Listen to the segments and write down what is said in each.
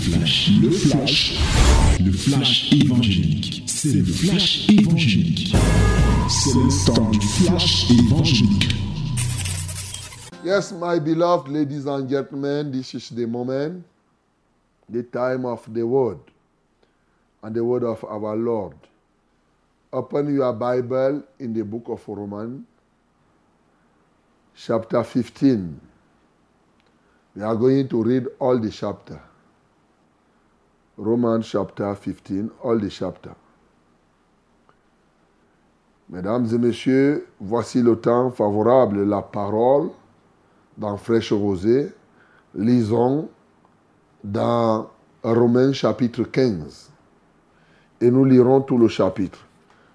flash, le flash, le flash évangélique. C'est le flash évangélique. C'est le temps du flash évangélique. Yes, my beloved ladies and gentlemen, this is the moment, the time of the word, and the word of our Lord. Open your Bible in the book of Romans, chapter 15. We are going to read all the chapter. Romans chapter 15, all the chapter. Mesdames et messieurs, voici le temps favorable, la parole dans Fraîche Rosée. Lisons dans Romains chapitre 15. Et nous lirons tout le chapitre.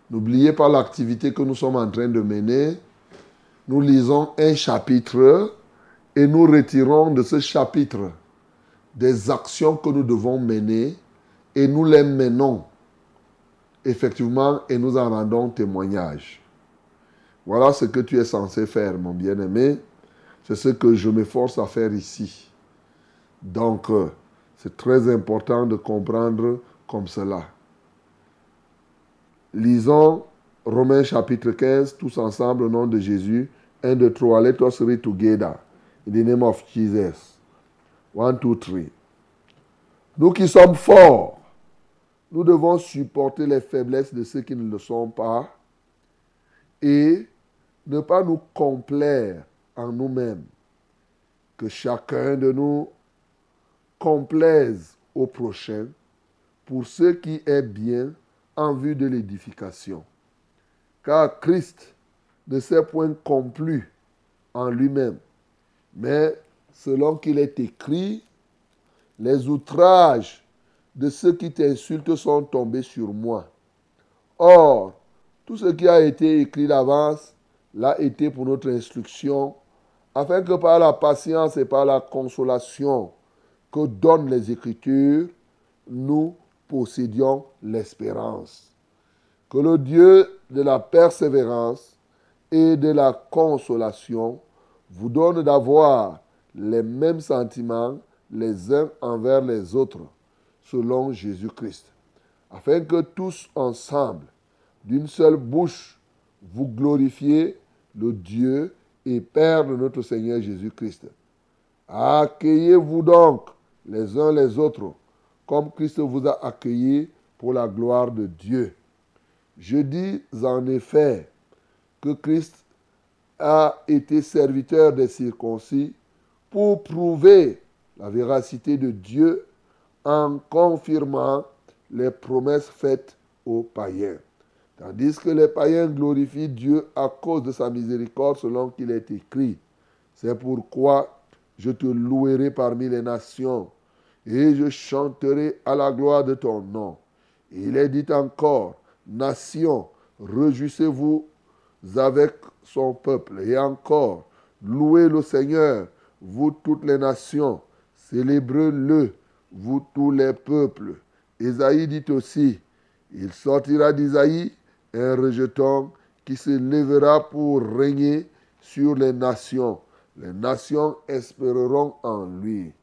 N'oubliez pas l'activité que nous sommes en train de mener. Nous lisons un chapitre et nous retirons de ce chapitre des actions que nous devons mener et nous les menons effectivement et nous en rendons témoignage. Voilà ce que tu es censé faire, mon bien-aimé. C'est ce que je m'efforce à faire ici. Donc, euh, c'est très important de comprendre comme cela. Lisons Romains chapitre 15, tous ensemble au nom de Jésus. 1, 2, 3. Let us read together. In the name of Jesus. 1, 2, 3. Nous qui sommes forts, nous devons supporter les faiblesses de ceux qui ne le sont pas et ne pas nous complaire en nous-mêmes. Que chacun de nous complaise au prochain pour ce qui est bien en vue de l'édification. Car Christ ne s'est point complu en lui-même, mais selon qu'il est écrit, les outrages de ceux qui t'insultent sont tombés sur moi. Or, tout ce qui a été écrit d'avance l'a été pour notre instruction, afin que par la patience et par la consolation que donnent les Écritures, nous possédions l'espérance. Que le Dieu de la persévérance et de la consolation vous donne d'avoir les mêmes sentiments les uns envers les autres, selon Jésus-Christ, afin que tous ensemble, d'une seule bouche, vous glorifiez le Dieu et Père de notre Seigneur Jésus-Christ. Accueillez-vous donc les uns les autres, comme Christ vous a accueillis pour la gloire de Dieu. Je dis en effet que Christ a été serviteur des circoncis pour prouver la véracité de Dieu en confirmant les promesses faites aux païens. Tandis que les païens glorifient Dieu à cause de sa miséricorde selon qu'il est écrit. C'est pourquoi je te louerai parmi les nations et je chanterai à la gloire de ton nom. il est dit encore, nations, réjouissez-vous avec son peuple. Et encore, louez le Seigneur, vous toutes les nations, célébrez-le, vous tous les peuples. Isaïe dit aussi, il sortira d'Isaïe un rejeton qui se lèvera pour régner sur les nations. Les nations espéreront en lui.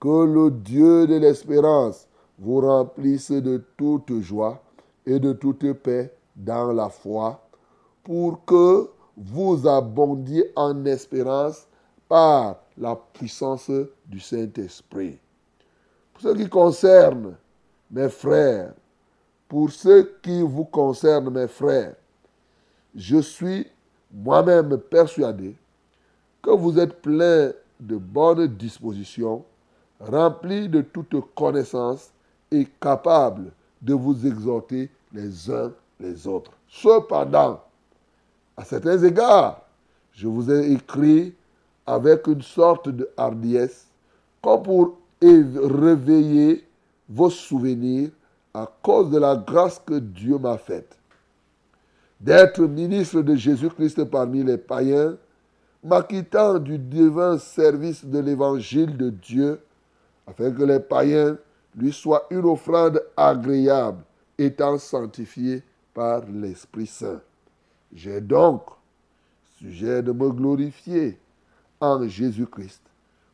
Que le Dieu de l'espérance vous remplisse de toute joie et de toute paix dans la foi, pour que vous abondiez en espérance la puissance du Saint-Esprit. Pour ce qui concerne mes frères, pour ce qui vous concerne mes frères, je suis moi-même persuadé que vous êtes pleins de bonnes dispositions, remplis de toute connaissance et capables de vous exhorter les uns les autres. Cependant, à certains égards, je vous ai écrit avec une sorte de hardiesse, comme pour réveiller vos souvenirs à cause de la grâce que Dieu m'a faite. D'être ministre de Jésus-Christ parmi les païens, m'acquittant du divin service de l'évangile de Dieu, afin que les païens lui soient une offrande agréable, étant sanctifiés par l'Esprit Saint. J'ai donc sujet de me glorifier en Jésus-Christ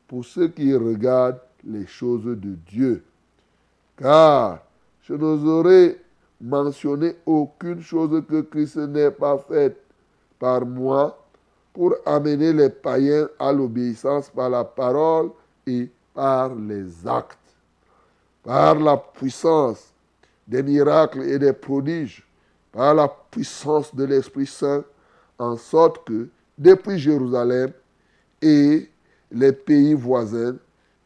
pour ceux qui regardent les choses de Dieu. Car je n'oserais mentionner aucune chose que Christ n'ait pas faite par moi pour amener les païens à l'obéissance par la parole et par les actes, par la puissance des miracles et des prodiges, par la puissance de l'Esprit Saint, en sorte que depuis Jérusalem et les pays voisins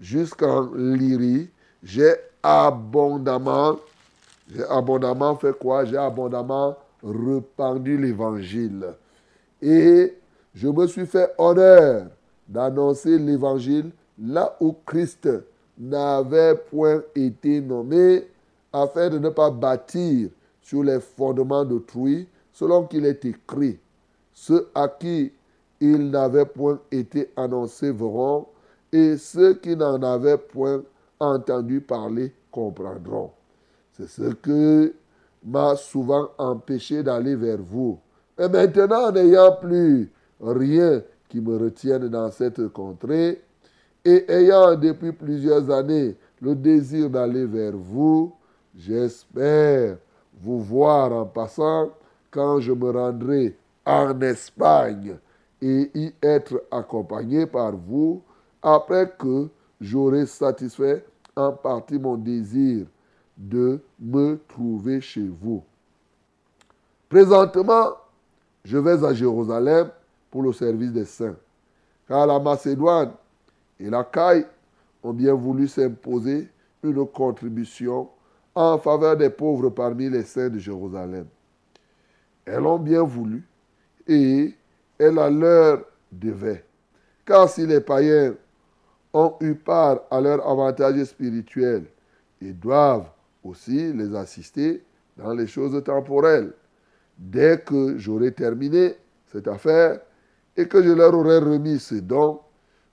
jusqu'en Lyrie, j'ai abondamment, j'ai abondamment fait quoi? J'ai abondamment répandu l'évangile. Et je me suis fait honneur d'annoncer l'évangile là où Christ n'avait point été nommé, afin de ne pas bâtir sur les fondements d'autrui, selon qu'il est écrit. Ceux à qui il n'avait point été annoncé verront, et ceux qui n'en avaient point entendu parler comprendront. C'est ce que m'a souvent empêché d'aller vers vous. Et maintenant, n'ayant plus rien qui me retienne dans cette contrée, et ayant depuis plusieurs années le désir d'aller vers vous, j'espère vous voir en passant quand je me rendrai en Espagne et y être accompagné par vous après que j'aurai satisfait en partie mon désir de me trouver chez vous. Présentement, je vais à Jérusalem pour le service des saints, car la Macédoine et la Caille ont bien voulu s'imposer une contribution en faveur des pauvres parmi les saints de Jérusalem. Elles ont bien voulu et elles à leur devait. Car si les païens ont eu part à leur avantage spirituel, ils doivent aussi les assister dans les choses temporelles. Dès que j'aurai terminé cette affaire et que je leur aurai remis ce dons,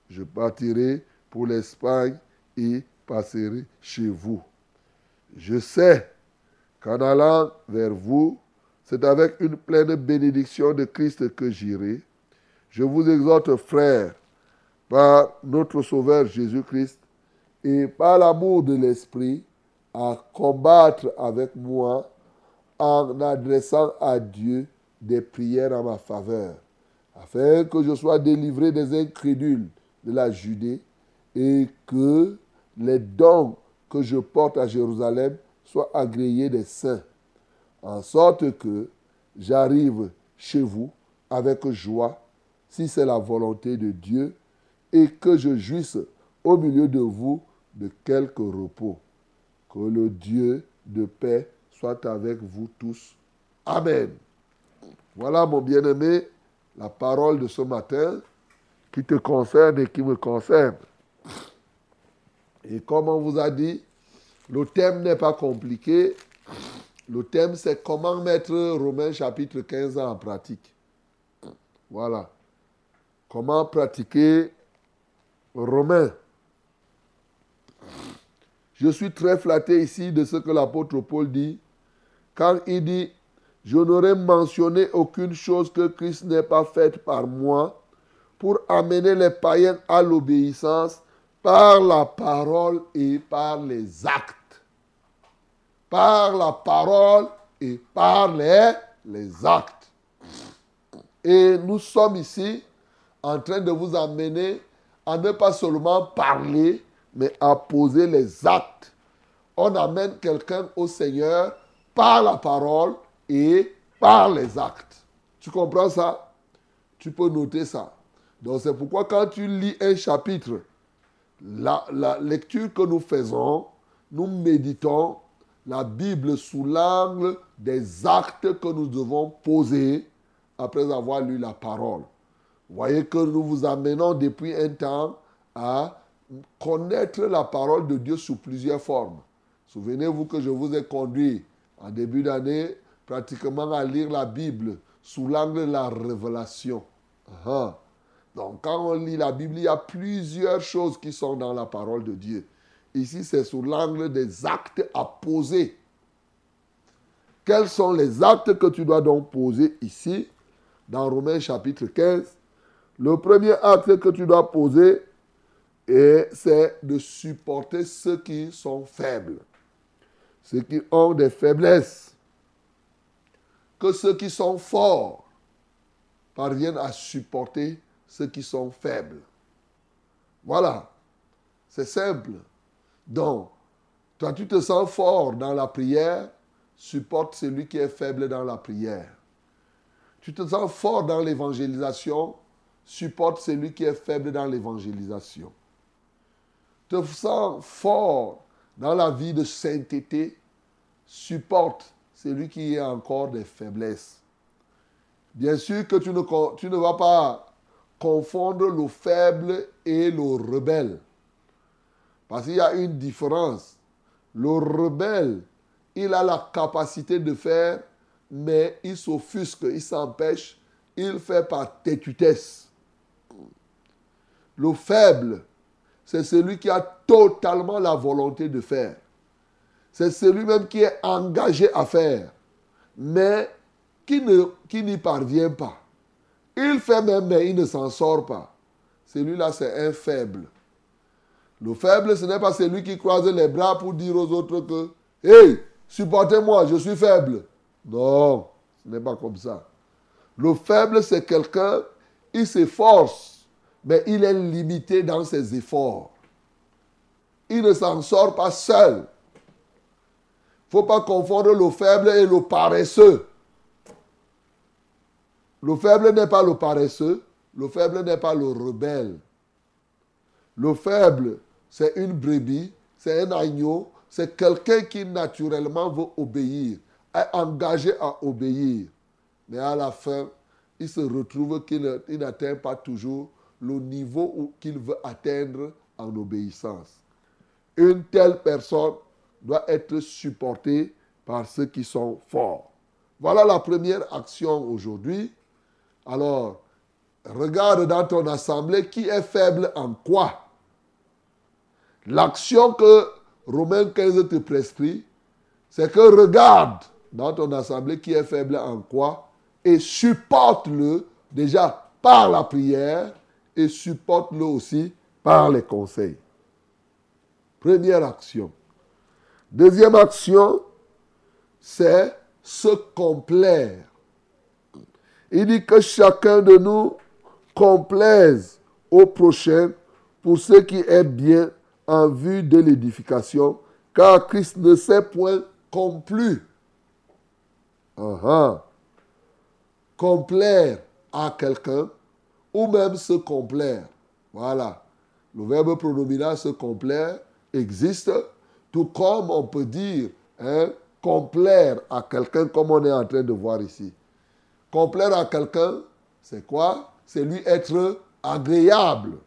je partirai pour l'Espagne et passerai chez vous. Je sais qu'en allant vers vous, c'est avec une pleine bénédiction de Christ que j'irai. Je vous exhorte, frères, par notre Sauveur Jésus-Christ et par l'amour de l'Esprit, à combattre avec moi en adressant à Dieu des prières en ma faveur, afin que je sois délivré des incrédules de la Judée et que les dons que je porte à Jérusalem soient agréés des saints, en sorte que j'arrive chez vous avec joie, si c'est la volonté de Dieu, et que je jouisse au milieu de vous de quelque repos. Que le Dieu de paix soit avec vous tous. Amen. Voilà, mon bien-aimé, la parole de ce matin qui te concerne et qui me concerne. Et comme on vous a dit, le thème n'est pas compliqué. Le thème, c'est comment mettre Romains chapitre 15 en pratique. Voilà. Comment pratiquer Romains. Je suis très flatté ici de ce que l'apôtre Paul dit, quand il dit, je n'aurais mentionné aucune chose que Christ n'ait pas faite par moi pour amener les païens à l'obéissance par la parole et par les actes. Par la parole et par les, actes. Et nous sommes ici en train de vous amener à ne pas seulement parler, mais à poser les actes. On amène quelqu'un au Seigneur par la parole et par les actes. Tu comprends ça? Tu peux noter ça. Donc c'est pourquoi quand tu lis un chapitre, la, la lecture que nous faisons, nous méditons la Bible sous l'angle des actes que nous devons poser après avoir lu la parole. Vous voyez que nous vous amenons depuis un temps à connaître la parole de Dieu sous plusieurs formes. Souvenez-vous que je vous ai conduit en début d'année pratiquement à lire la Bible sous l'angle de la révélation. Donc quand on lit la Bible, il y a plusieurs choses qui sont dans la parole de Dieu. Ici, c'est sous l'angle des actes à poser. Quels sont les actes que tu dois donc poser ici, dans Romains chapitre 15 le premier acte que tu dois poser, c'est de supporter ceux qui sont faibles. ceux qui ont des faiblesses, que ceux qui sont forts parviennent à supporter ceux qui sont faibles. Voilà, c'est simple. Donc, toi, tu te sens fort dans la prière, supporte celui qui est faible dans la prière. Tu te sens fort dans l'évangélisation, supporte celui qui est faible dans l'évangélisation. Te sens fort dans la vie de sainteté, supporte celui qui a encore des faiblesses. Bien sûr que tu ne, tu ne vas pas confondre le faible et le rebelle. Parce qu'il y a une différence. Le rebelle, il a la capacité de faire, mais il s'offusque, il s'empêche, il fait par tétutesse. Le faible, c'est celui qui a totalement la volonté de faire. C'est celui-même qui est engagé à faire, mais qui n'y qui parvient pas. Il fait même, mais il ne s'en sort pas. Celui-là, c'est un faible. Le faible, ce n'est pas celui qui croise les bras pour dire aux autres que, hey, supportez-moi, je suis faible. Non, ce n'est pas comme ça. Le faible, c'est quelqu'un, il s'efforce, mais il est limité dans ses efforts. Il ne s'en sort pas seul. Il ne faut pas confondre le faible et le paresseux. Le faible n'est pas le paresseux, le faible n'est pas le rebelle. Le faible, c'est une brebis, c'est un agneau, c'est quelqu'un qui naturellement veut obéir, est engagé à obéir. Mais à la fin, il se retrouve qu'il n'atteint pas toujours le niveau qu'il veut atteindre en obéissance. Une telle personne doit être supportée par ceux qui sont forts. Voilà la première action aujourd'hui. Alors, regarde dans ton assemblée qui est faible en quoi? L'action que Romains 15 te prescrit, c'est que regarde dans ton assemblée qui est faible en quoi et supporte-le déjà par la prière et supporte-le aussi par les conseils. Première action. Deuxième action, c'est se complaire. Il dit que chacun de nous complaise au prochain pour ce qui est bien en vue de l'édification, car Christ ne s'est point complu. Uh Complaire à quelqu'un, ou même se complaire. Voilà. Le verbe pronominal se complaire existe, tout comme on peut dire hein, complaire à quelqu'un, comme on est en train de voir ici. Complaire à quelqu'un, c'est quoi? C'est lui être agréable.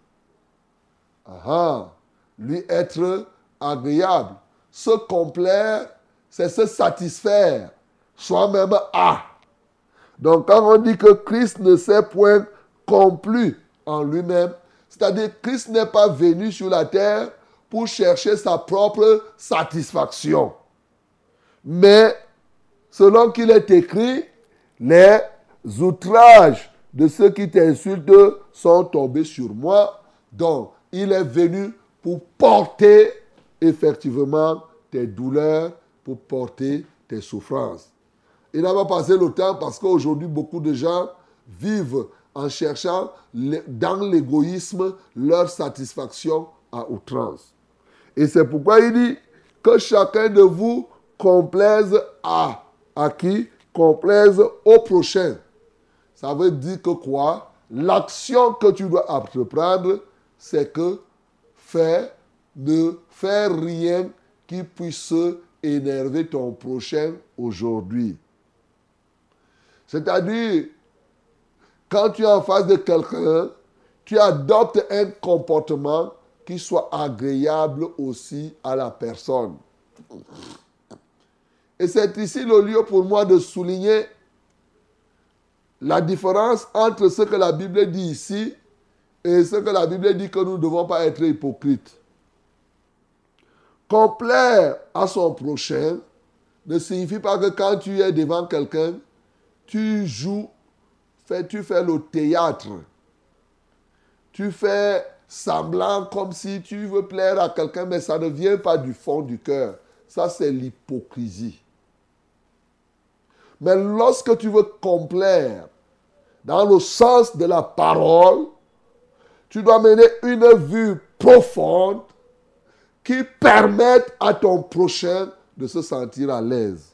Aha lui être agréable. Se complaire, c'est se satisfaire, soi-même à. Donc quand on dit que Christ ne s'est point complu en lui-même, c'est-à-dire Christ n'est pas venu sur la terre pour chercher sa propre satisfaction. Mais, selon qu'il est écrit, les outrages de ceux qui t'insultent sont tombés sur moi. Donc, il est venu pour porter effectivement tes douleurs, pour porter tes souffrances. Il n'a pas passé le temps parce qu'aujourd'hui, beaucoup de gens vivent en cherchant dans l'égoïsme leur satisfaction à outrance. Et c'est pourquoi il dit que chacun de vous complaise à, qui? Complaise au prochain. Ça veut dire que quoi? L'action que tu dois entreprendre, c'est que ne fais rien qui puisse énerver ton prochain aujourd'hui. C'est-à-dire, quand tu es en face de quelqu'un, tu adoptes un comportement qui soit agréable aussi à la personne. Et c'est ici le lieu pour moi de souligner la différence entre ce que la Bible dit ici et ce que la Bible dit que nous ne devons pas être hypocrites. Complaire à son prochain ne signifie pas que quand tu es devant quelqu'un, tu joues, tu fais le théâtre. Tu fais semblant comme si tu veux plaire à quelqu'un, mais ça ne vient pas du fond du cœur. ça c'est l'hypocrisie. Mais lorsque tu veux complaire dans le sens de la parole, tu dois mener une vue profonde qui permette à ton prochain de se sentir à l'aise.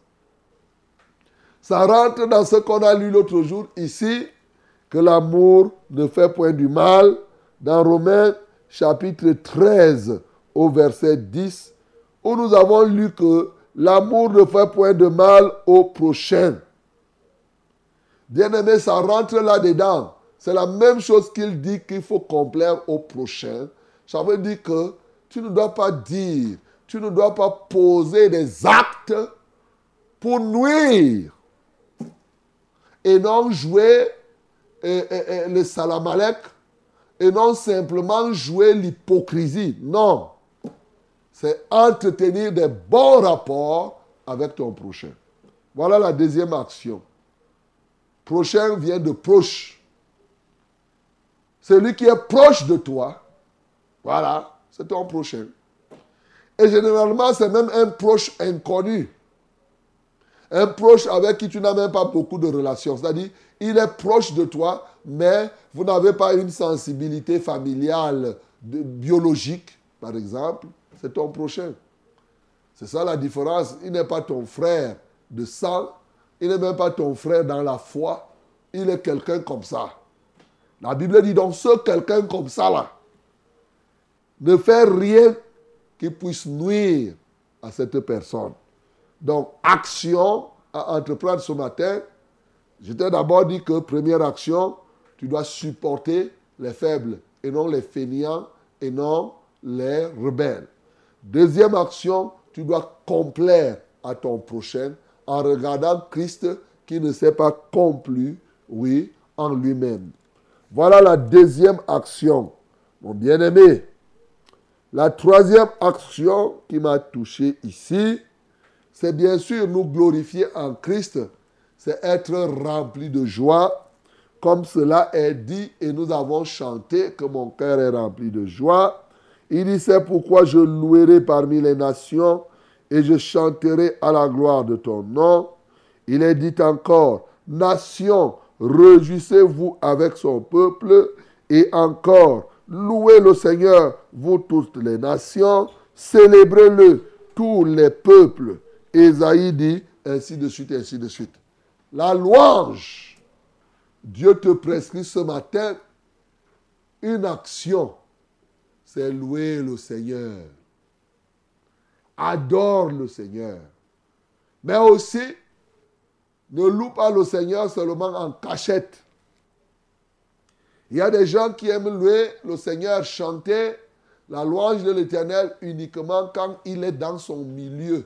Ça rentre dans ce qu'on a lu l'autre jour ici, que l'amour ne fait point du mal. Dans Romains chapitre 13 au verset 10, où nous avons lu que l'amour ne fait point de mal au prochain. Bien-aimé, ça rentre là-dedans. C'est la même chose qu'il dit qu'il faut complaire au prochain. Ça veut dire que tu ne dois pas dire, tu ne dois pas poser des actes pour nuire et non jouer le salamalek et non simplement jouer l'hypocrisie. Non. C'est entretenir des bons rapports avec ton prochain. Voilà la deuxième action. Prochain vient de proche. Celui qui est proche de toi, voilà, c'est ton prochain. Et généralement, c'est même un proche inconnu. Un proche avec qui tu n'as même pas beaucoup de relations. C'est-à-dire, il est proche de toi, mais vous n'avez pas une sensibilité familiale, biologique, par exemple. C'est ton prochain. C'est ça la différence. Il n'est pas ton frère de sang. Il n'est même pas ton frère dans la foi. Il est quelqu'un comme ça. La Bible dit donc, ce quelqu'un comme ça là, ne fait rien qui puisse nuire à cette personne. Donc, action à entreprendre ce matin. Je t'ai d'abord dit que première action, tu dois supporter les faibles et non les fainéants et non les rebelles. Deuxième action, tu dois complaire à ton prochain en regardant Christ qui ne s'est pas complu, oui, en lui-même. Voilà la deuxième action, mon bien-aimé. La troisième action qui m'a touché ici, c'est bien sûr nous glorifier en Christ, c'est être rempli de joie, comme cela est dit et nous avons chanté que mon cœur est rempli de joie. Il dit, c'est pourquoi je louerai parmi les nations et je chanterai à la gloire de ton nom. Il est dit encore, nations, réjouissez-vous avec son peuple et encore, Louez le Seigneur, vous toutes les nations, célébrez-le, tous les peuples. Esaïe dit, ainsi de suite, ainsi de suite. La louange, Dieu te prescrit ce matin une action, c'est louer le Seigneur. Adore le Seigneur. Mais aussi, ne loue pas le Seigneur seulement en cachette. Il y a des gens qui aiment louer le Seigneur, chanter la louange de l'Éternel uniquement quand il est dans son milieu.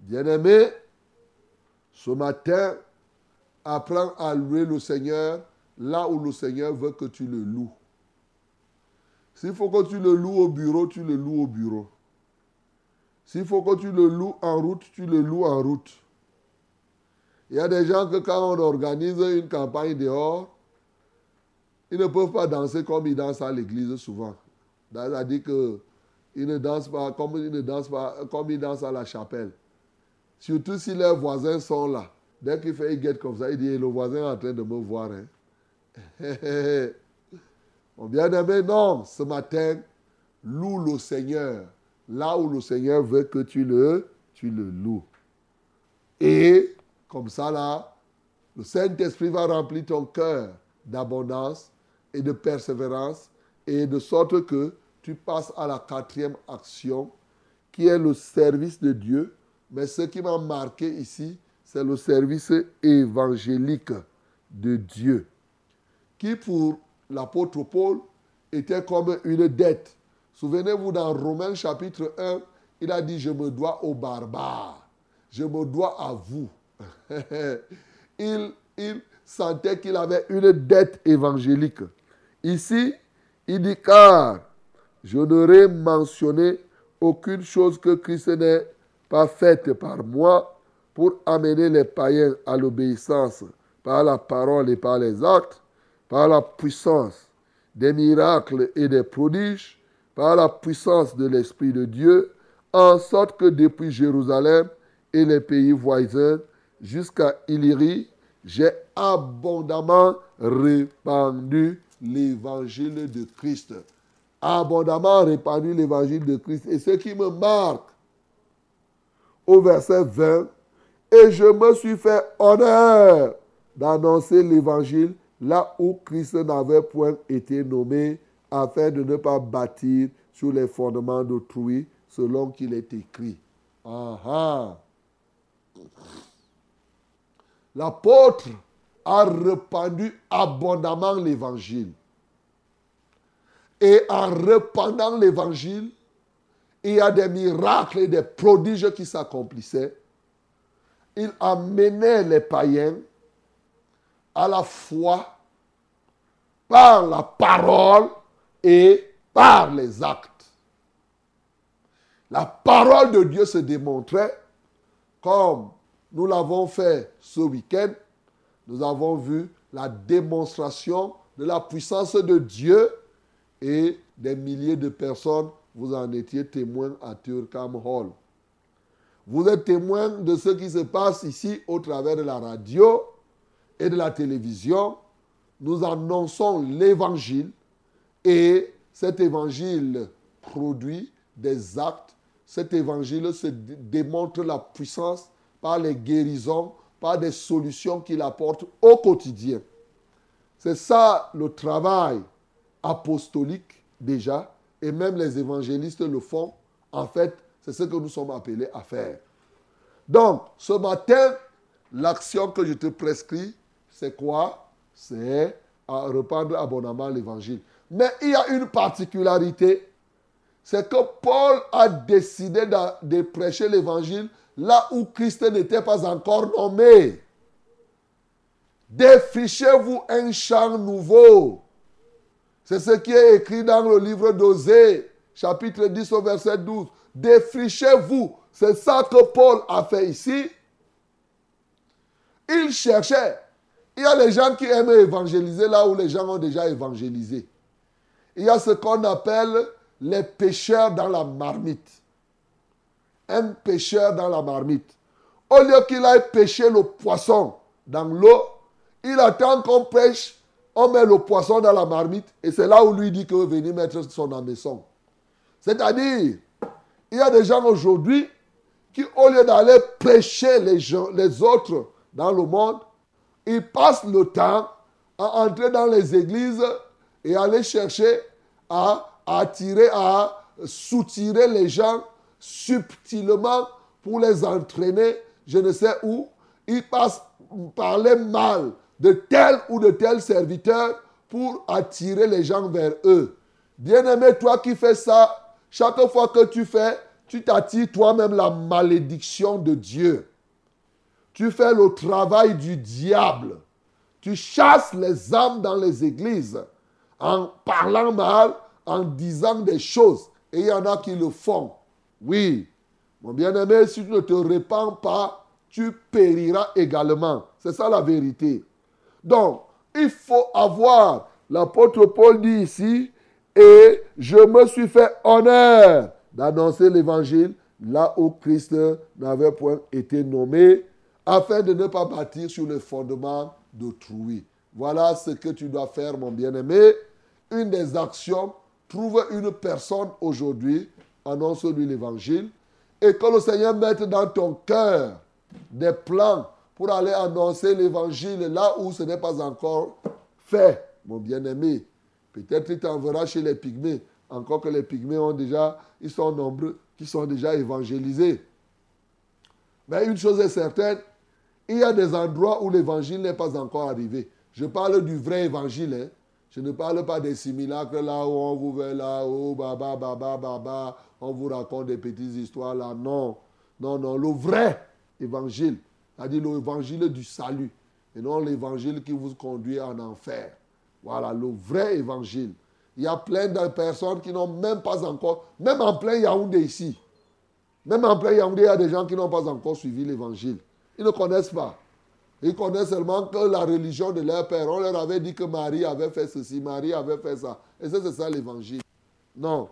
Bien-aimé, ce matin, apprends à louer le Seigneur là où le Seigneur veut que tu le loues. S'il faut que tu le loues au bureau, tu le loues au bureau. S'il faut que tu le loues en route, tu le loues en route. Il y a des gens que quand on organise une campagne dehors, ils ne peuvent pas danser comme ils dansent à l'église souvent. C'est-à-dire qu'ils ne dansent pas comme ils ne dansent pas comme ils dansent à la chapelle. Surtout si leurs voisins sont là. Dès qu'il fait une guette comme ça, il dit le voisin est en train de me voir. Hein. Mon bien-aimé, non, ce matin, loue le Seigneur. Là où le Seigneur veut que tu le, tu le loues. Et comme ça, là, le Saint-Esprit va remplir ton cœur d'abondance et de persévérance, et de sorte que tu passes à la quatrième action, qui est le service de Dieu. Mais ce qui m'a marqué ici, c'est le service évangélique de Dieu, qui pour l'apôtre Paul était comme une dette. Souvenez-vous, dans Romains chapitre 1, il a dit, je me dois aux barbares, je me dois à vous. il, sentait qu'il avait une dette évangélique. Ici, il dit car je n'aurais mentionné aucune chose que Christ n'ait pas faite par moi pour amener les païens à l'obéissance par la parole et par les actes, par la puissance des miracles et des prodiges, par la puissance de l'Esprit de Dieu, en sorte que depuis Jérusalem et les pays voisins jusqu'à Illyrie, j'ai abondamment répandu l'évangile de Christ. Abondamment répandu l'évangile de Christ. Et ce qui me marque au verset 20, et je me suis fait honneur d'annoncer l'évangile là où Christ n'avait point été nommé, afin de ne pas bâtir sur les fondements d'autrui, selon qu'il est écrit. L'apôtre a répandu abondamment l'évangile. Et en répandant l'évangile, il y a des miracles et des prodiges qui s'accomplissaient. Il amenait les païens à la foi par la parole et par les actes. La parole de Dieu se démontrait comme nous l'avons fait ce week-end. Nous avons vu la démonstration de la puissance de Dieu et des milliers de personnes, vous en étiez témoins à Turkham Hall. Vous êtes témoins de ce qui se passe ici au travers de la radio et de la télévision. Nous annonçons l'évangile et cet évangile produit des actes cet évangile se démontre la puissance par les guérisons, par des solutions qu'il apporte au quotidien. C'est ça le travail apostolique déjà, et même les évangélistes le font. En fait, c'est ce que nous sommes appelés à faire. Donc, ce matin, l'action que je te prescris, c'est quoi? C'est à reprendre abondamment l'évangile. Mais il y a une particularité c'est que Paul a décidé de, prêcher l'évangile là où Christ n'était pas encore nommé. Défrichez-vous un champ nouveau. C'est ce qui est écrit dans le livre d'Osée, chapitre 10 au verset 12. Défrichez-vous. C'est ça que Paul a fait ici. Il cherchait. Il y a les gens qui aiment évangéliser là où les gens ont déjà évangélisé. Il y a ce qu'on appelle les pêcheurs dans la marmite. Un pêcheur dans la marmite. Au lieu qu'il aille pêcher le poisson dans l'eau, il attend qu'on pêche, on met le poisson dans la marmite et c'est là où lui dit que venir mettre son hameçon. C'est-à-dire, il y a des gens aujourd'hui qui, au lieu d'aller pêcher les, gens, les autres dans le monde, ils passent le temps à entrer dans les églises et aller chercher à attirer, à soutirer les gens subtilement pour les entraîner, je ne sais où. Ils passent parler mal de tel ou de tel serviteur pour attirer les gens vers eux. Bien-aimé, toi qui fais ça, chaque fois que tu fais, tu t'attires toi-même la malédiction de Dieu. Tu fais le travail du diable. Tu chasses les âmes dans les églises en parlant mal, en disant des choses. Et il y en a qui le font. Oui. Mon bien-aimé, si tu ne te répands pas, tu périras également. C'est ça la vérité. Donc, il faut avoir, l'apôtre Paul dit ici, et je me suis fait honneur d'annoncer l'évangile là où Christ n'avait point été nommé, afin de ne pas bâtir sur le fondement d'autrui. Voilà ce que tu dois faire, mon bien-aimé. Une des actions Trouve une personne aujourd'hui, annonce-lui l'évangile, et que le Seigneur mette dans ton cœur des plans pour aller annoncer l'évangile là où ce n'est pas encore fait, mon bien-aimé. Peut-être qu'il t'enverra chez les pygmées, encore que les pygmées ont déjà, ils sont nombreux, qui sont déjà évangélisés. Mais une chose est certaine, il y a des endroits où l'évangile n'est pas encore arrivé. Je parle du vrai évangile. Hein. Je ne parle pas des simulacres là où on vous veut là, où baba, baba, baba, on vous raconte des petites histoires là. Non, non, non, le vrai évangile, c'est-à-dire l'évangile du salut, et non l'évangile qui vous conduit en enfer. Voilà, le vrai évangile. Il y a plein de personnes qui n'ont même pas encore, même en plein Yaoundé ici, même en plein Yaoundé, il y a des gens qui n'ont pas encore suivi l'évangile. Ils ne connaissent pas. Ils connaissent seulement que la religion de leur père. On leur avait dit que Marie avait fait ceci, Marie avait fait ça. Et ça, c'est ça l'évangile. Non.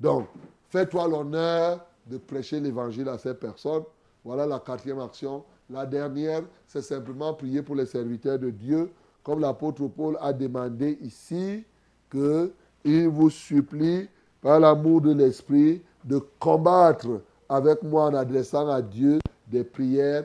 Donc, fais-toi l'honneur de prêcher l'évangile à ces personnes. Voilà la quatrième action. La dernière, c'est simplement prier pour les serviteurs de Dieu, comme l'apôtre Paul a demandé ici, qu'il vous supplie, par l'amour de l'Esprit, de combattre avec moi en adressant à Dieu des prières.